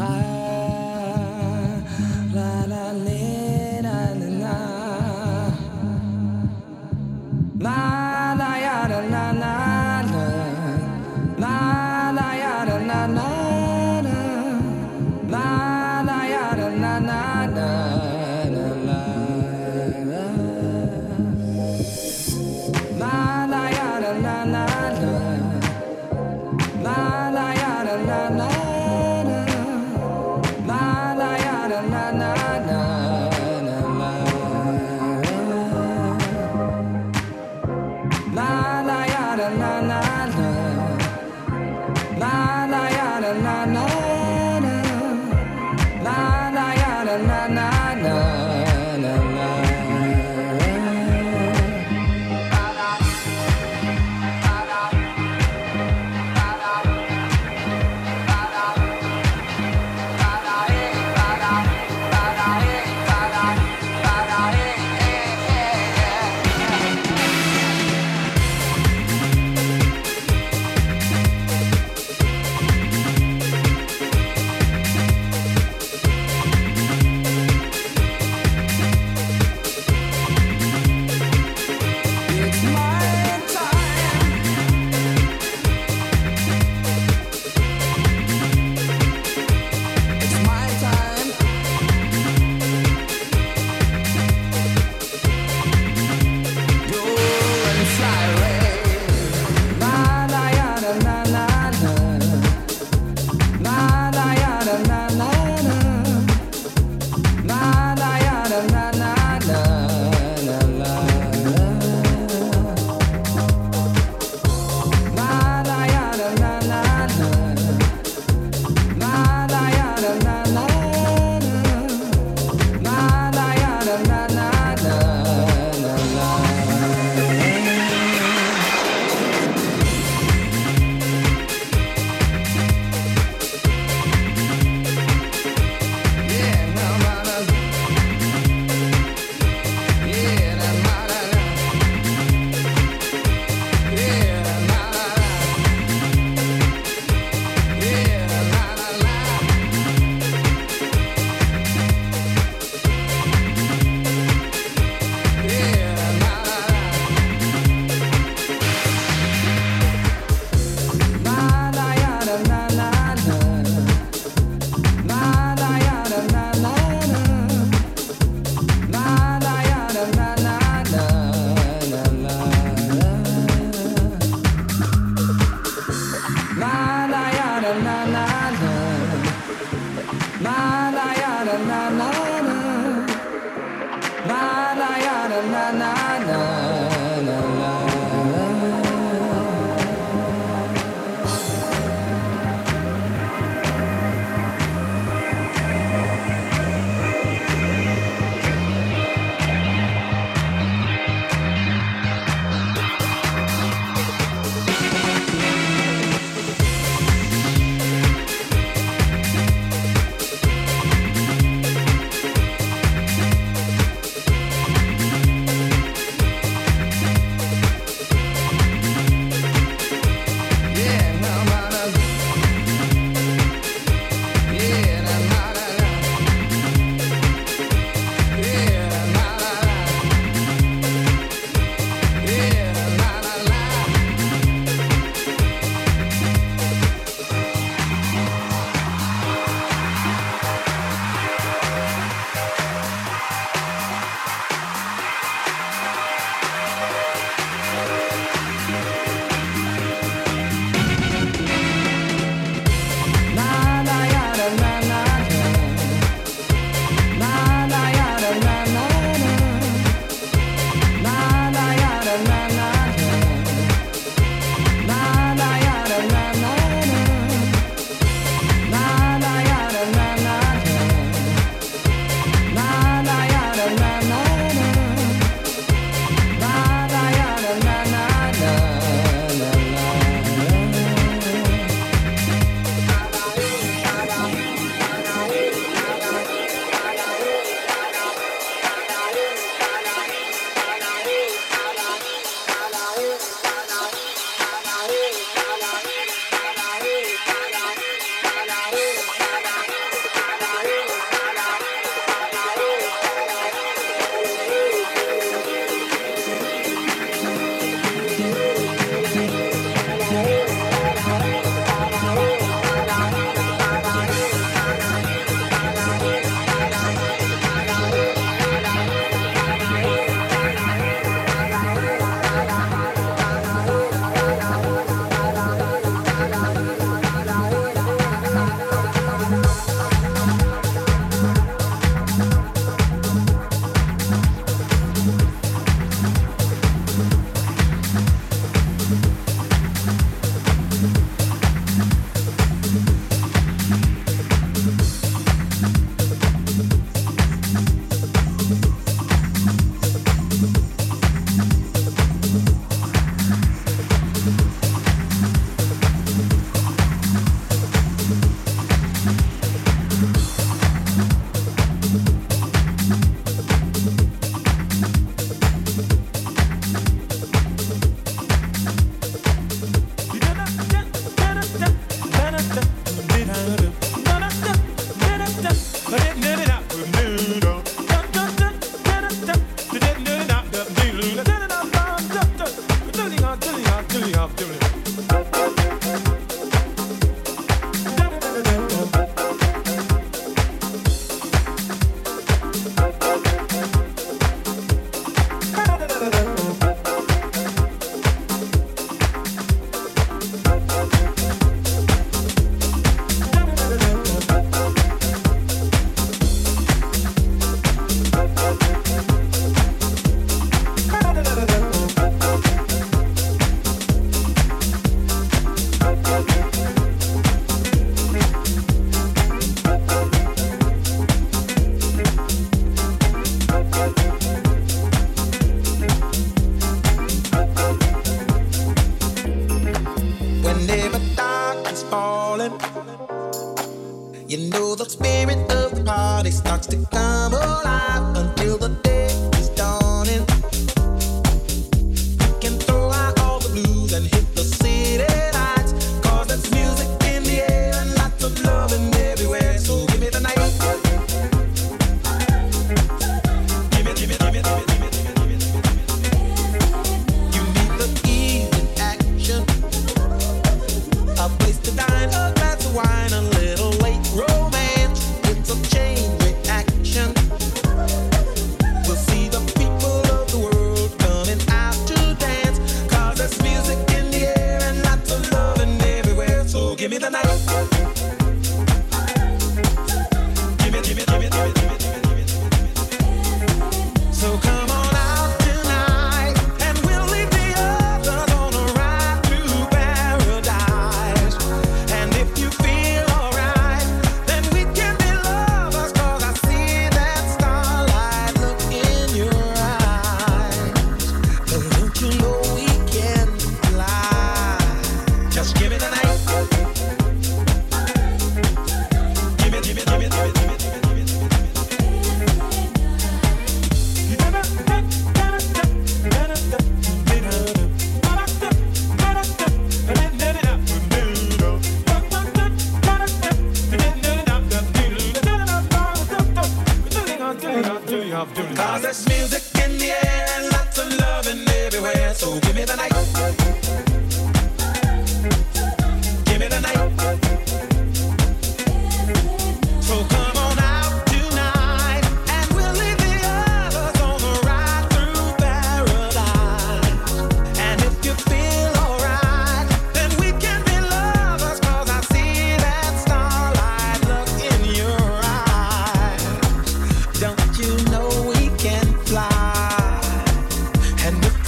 high.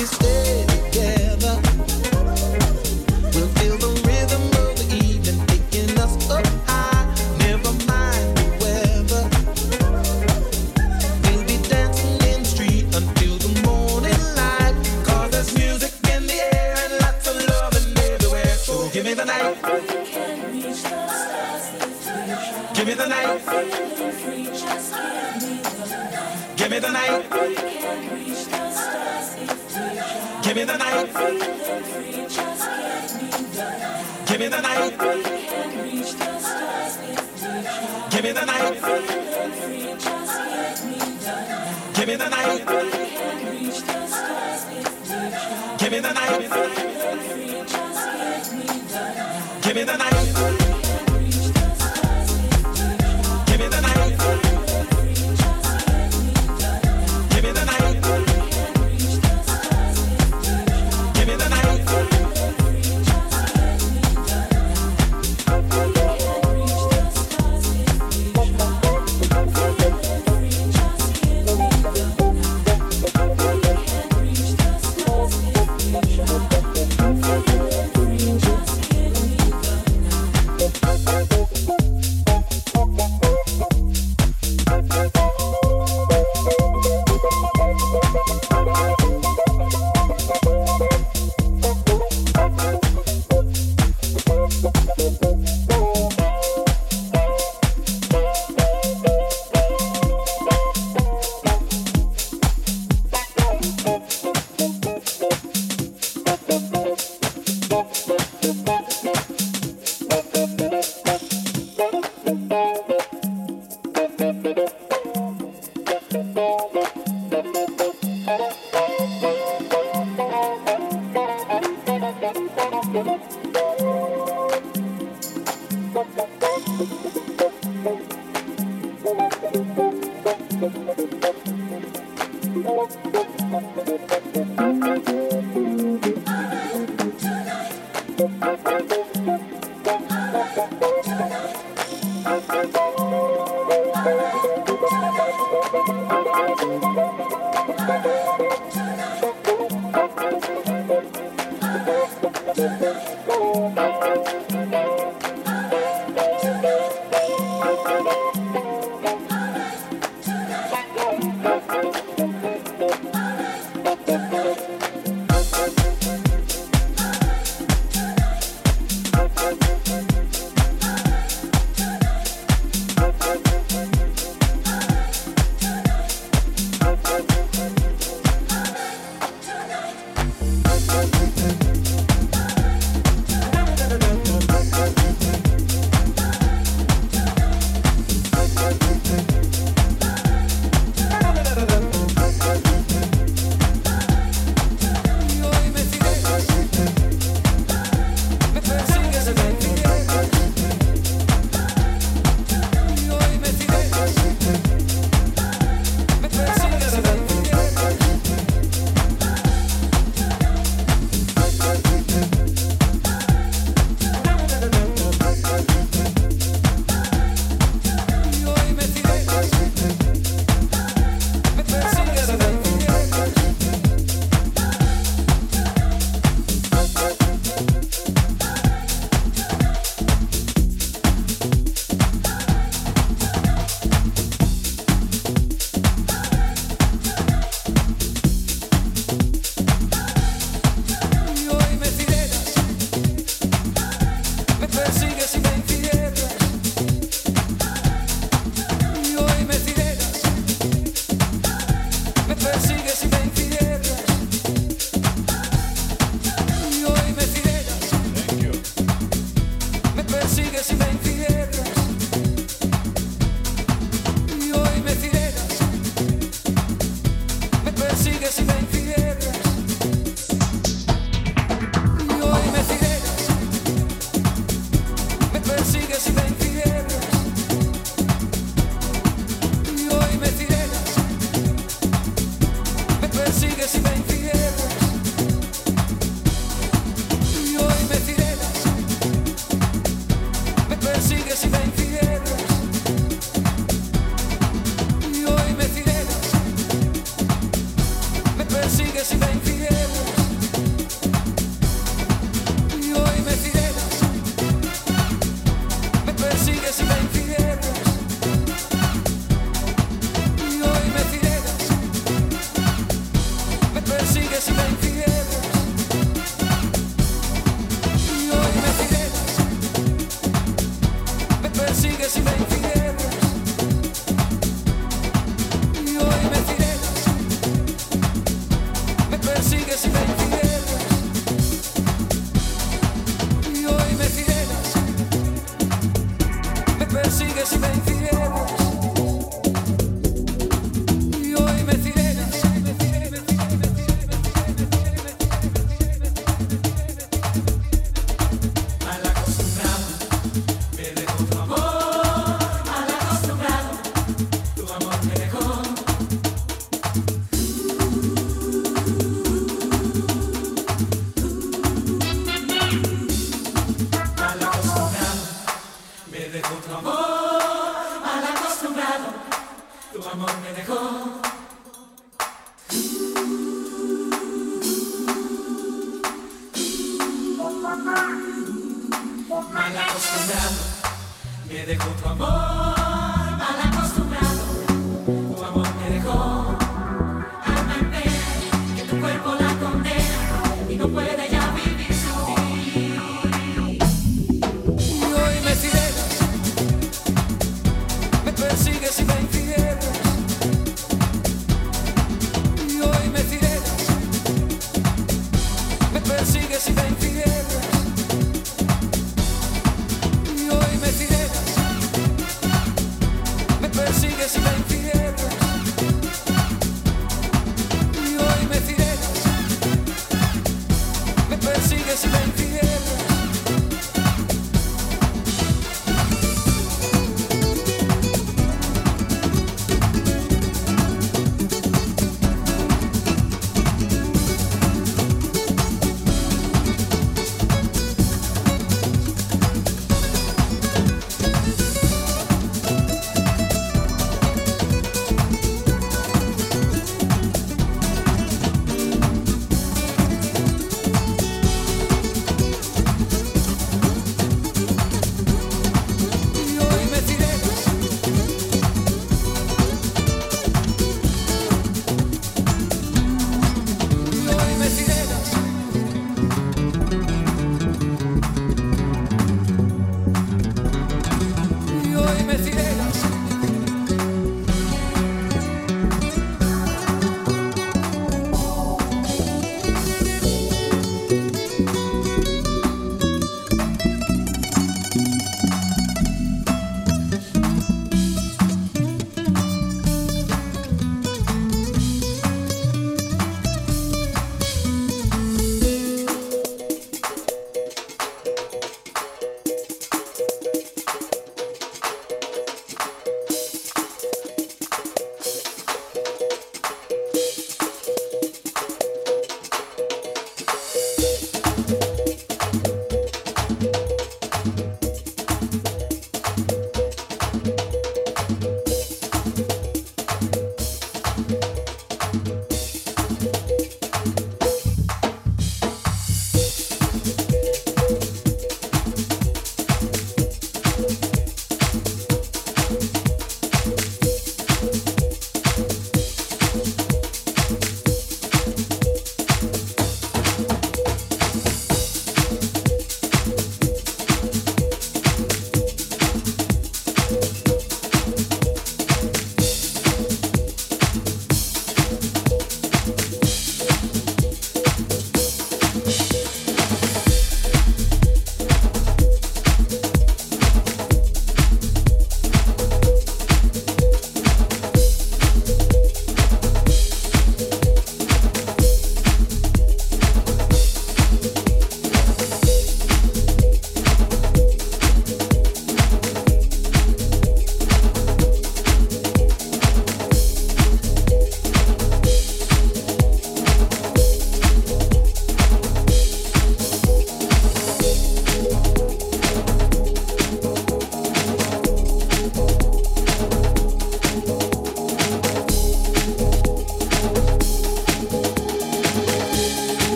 He stay que se me olvide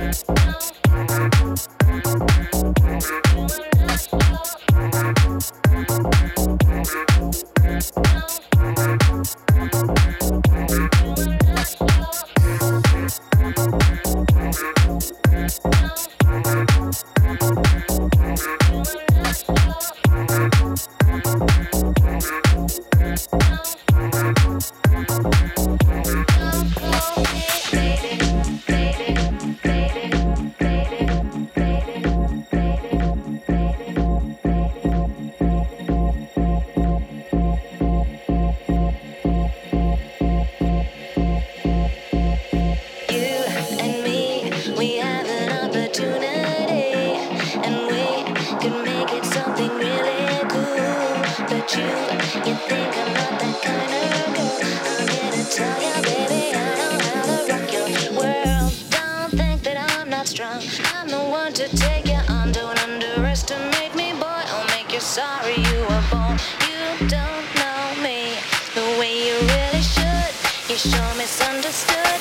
baby. sure misunderstood.